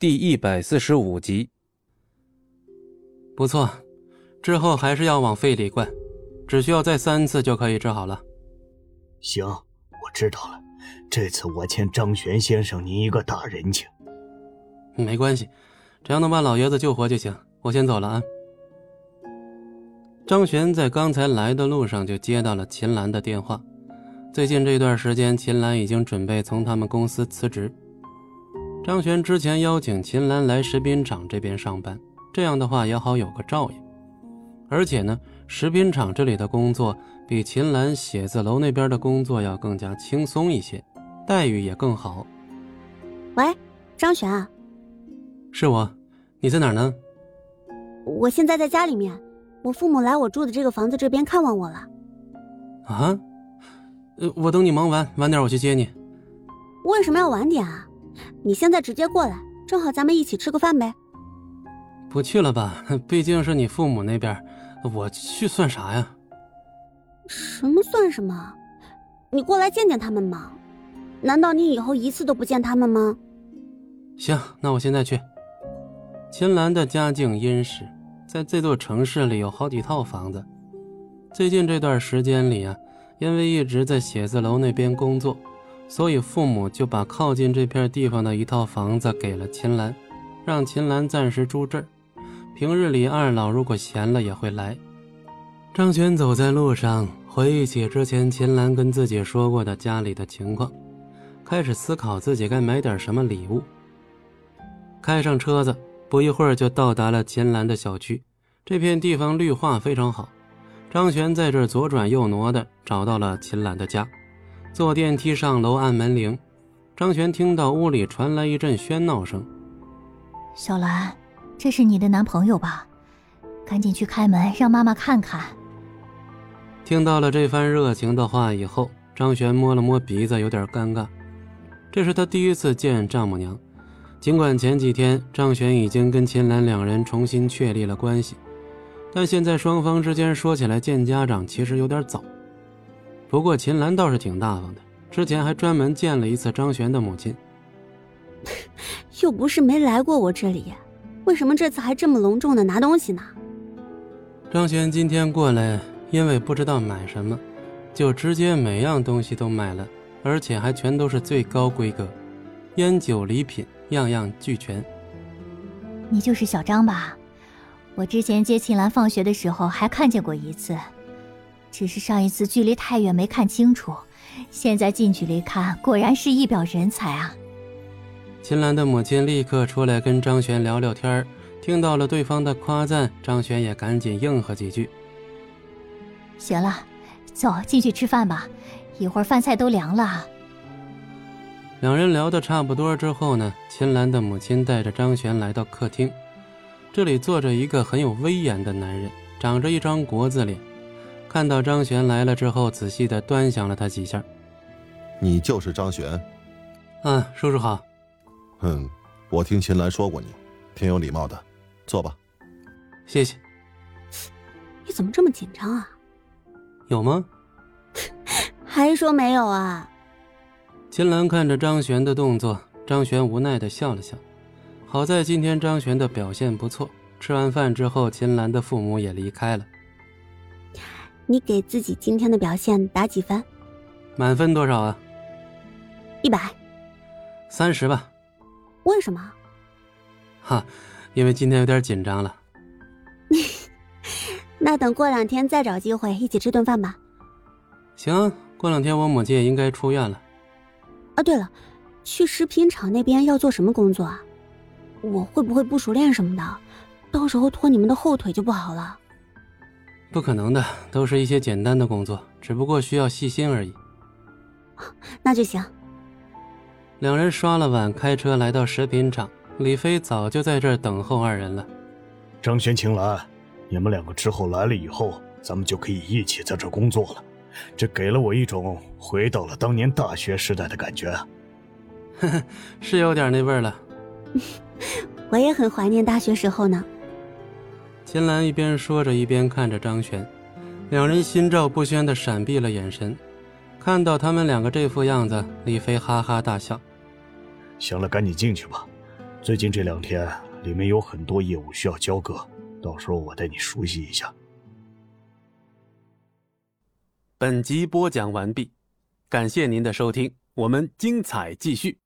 第一百四十五集。不错，之后还是要往肺里灌，只需要再三次就可以治好了。行，我知道了。这次我欠张玄先生您一个大人情。没关系，只要能把老爷子救活就行。我先走了啊。张璇在刚才来的路上就接到了秦岚的电话。最近这段时间，秦岚已经准备从他们公司辞职。张璇之前邀请秦岚来食品厂这边上班，这样的话也好有个照应。而且呢，食品厂这里的工作比秦岚写字楼那边的工作要更加轻松一些，待遇也更好。喂，张璇啊，是我，你在哪儿呢？我现在在家里面，我父母来我住的这个房子这边看望我了。啊？呃，我等你忙完，晚点我去接你。为什么要晚点啊？你现在直接过来，正好咱们一起吃个饭呗。不去了吧，毕竟是你父母那边，我去算啥呀？什么算什么？你过来见见他们嘛。难道你以后一次都不见他们吗？行，那我现在去。秦岚的家境殷实，在这座城市里有好几套房子。最近这段时间里啊，因为一直在写字楼那边工作，所以父母就把靠近这片地方的一套房子给了秦岚，让秦岚暂时住这儿。平日里二老如果闲了也会来。张璇走在路上，回忆起之前秦岚跟自己说过的家里的情况，开始思考自己该买点什么礼物。开上车子，不一会儿就到达了秦岚的小区。这片地方绿化非常好。张璇在这左转右挪的找到了秦岚的家，坐电梯上楼按门铃。张璇听到屋里传来一阵喧闹声：“小兰，这是你的男朋友吧？赶紧去开门，让妈妈看看。”听到了这番热情的话以后，张璇摸了摸鼻子，有点尴尬。这是他第一次见丈母娘，尽管前几天张璇已经跟秦岚两人重新确立了关系。但现在双方之间说起来见家长其实有点早，不过秦岚倒是挺大方的，之前还专门见了一次张璇的母亲。又不是没来过我这里，为什么这次还这么隆重的拿东西呢？张璇今天过来，因为不知道买什么，就直接每样东西都买了，而且还全都是最高规格，烟酒礼品样样俱全。你就是小张吧？我之前接秦岚放学的时候还看见过一次，只是上一次距离太远没看清楚，现在近距离看，果然是一表人才啊！秦岚的母亲立刻出来跟张璇聊聊天听到了对方的夸赞，张璇也赶紧应和几句。行了，走进去吃饭吧，一会儿饭菜都凉了。两人聊得差不多之后呢，秦岚的母亲带着张璇来到客厅。这里坐着一个很有威严的男人，长着一张国字脸。看到张璇来了之后，仔细的端详了他几下。你就是张璇？嗯，叔叔好。嗯，我听秦岚说过你，挺有礼貌的。坐吧。谢谢。你怎么这么紧张啊？有吗？还说没有啊？秦岚看着张璇的动作，张璇无奈的笑了笑。好在今天张璇的表现不错。吃完饭之后，秦岚的父母也离开了。你给自己今天的表现打几分？满分多少啊？一百。三十吧。为什么？哈，因为今天有点紧张了。那等过两天再找机会一起吃顿饭吧。行，过两天我母亲也应该出院了。啊，对了，去食品厂那边要做什么工作啊？我会不会不熟练什么的，到时候拖你们的后腿就不好了。不可能的，都是一些简单的工作，只不过需要细心而已。那就行。两人刷了碗，开车来到食品厂。李飞早就在这儿等候二人了。张璇、晴岚，你们两个之后来了以后，咱们就可以一起在这工作了。这给了我一种回到了当年大学时代的感觉。呵呵，是有点那味儿了。我也很怀念大学时候呢。秦岚一边说着一边看着张璇两人心照不宣的闪避了眼神看到他们两个这副样子李飞哈哈大笑行了赶紧进去吧。最近这两天里面有很多业务需要交割到时候我带你熟悉一下本集播讲完毕感谢您的收听我们精彩继续。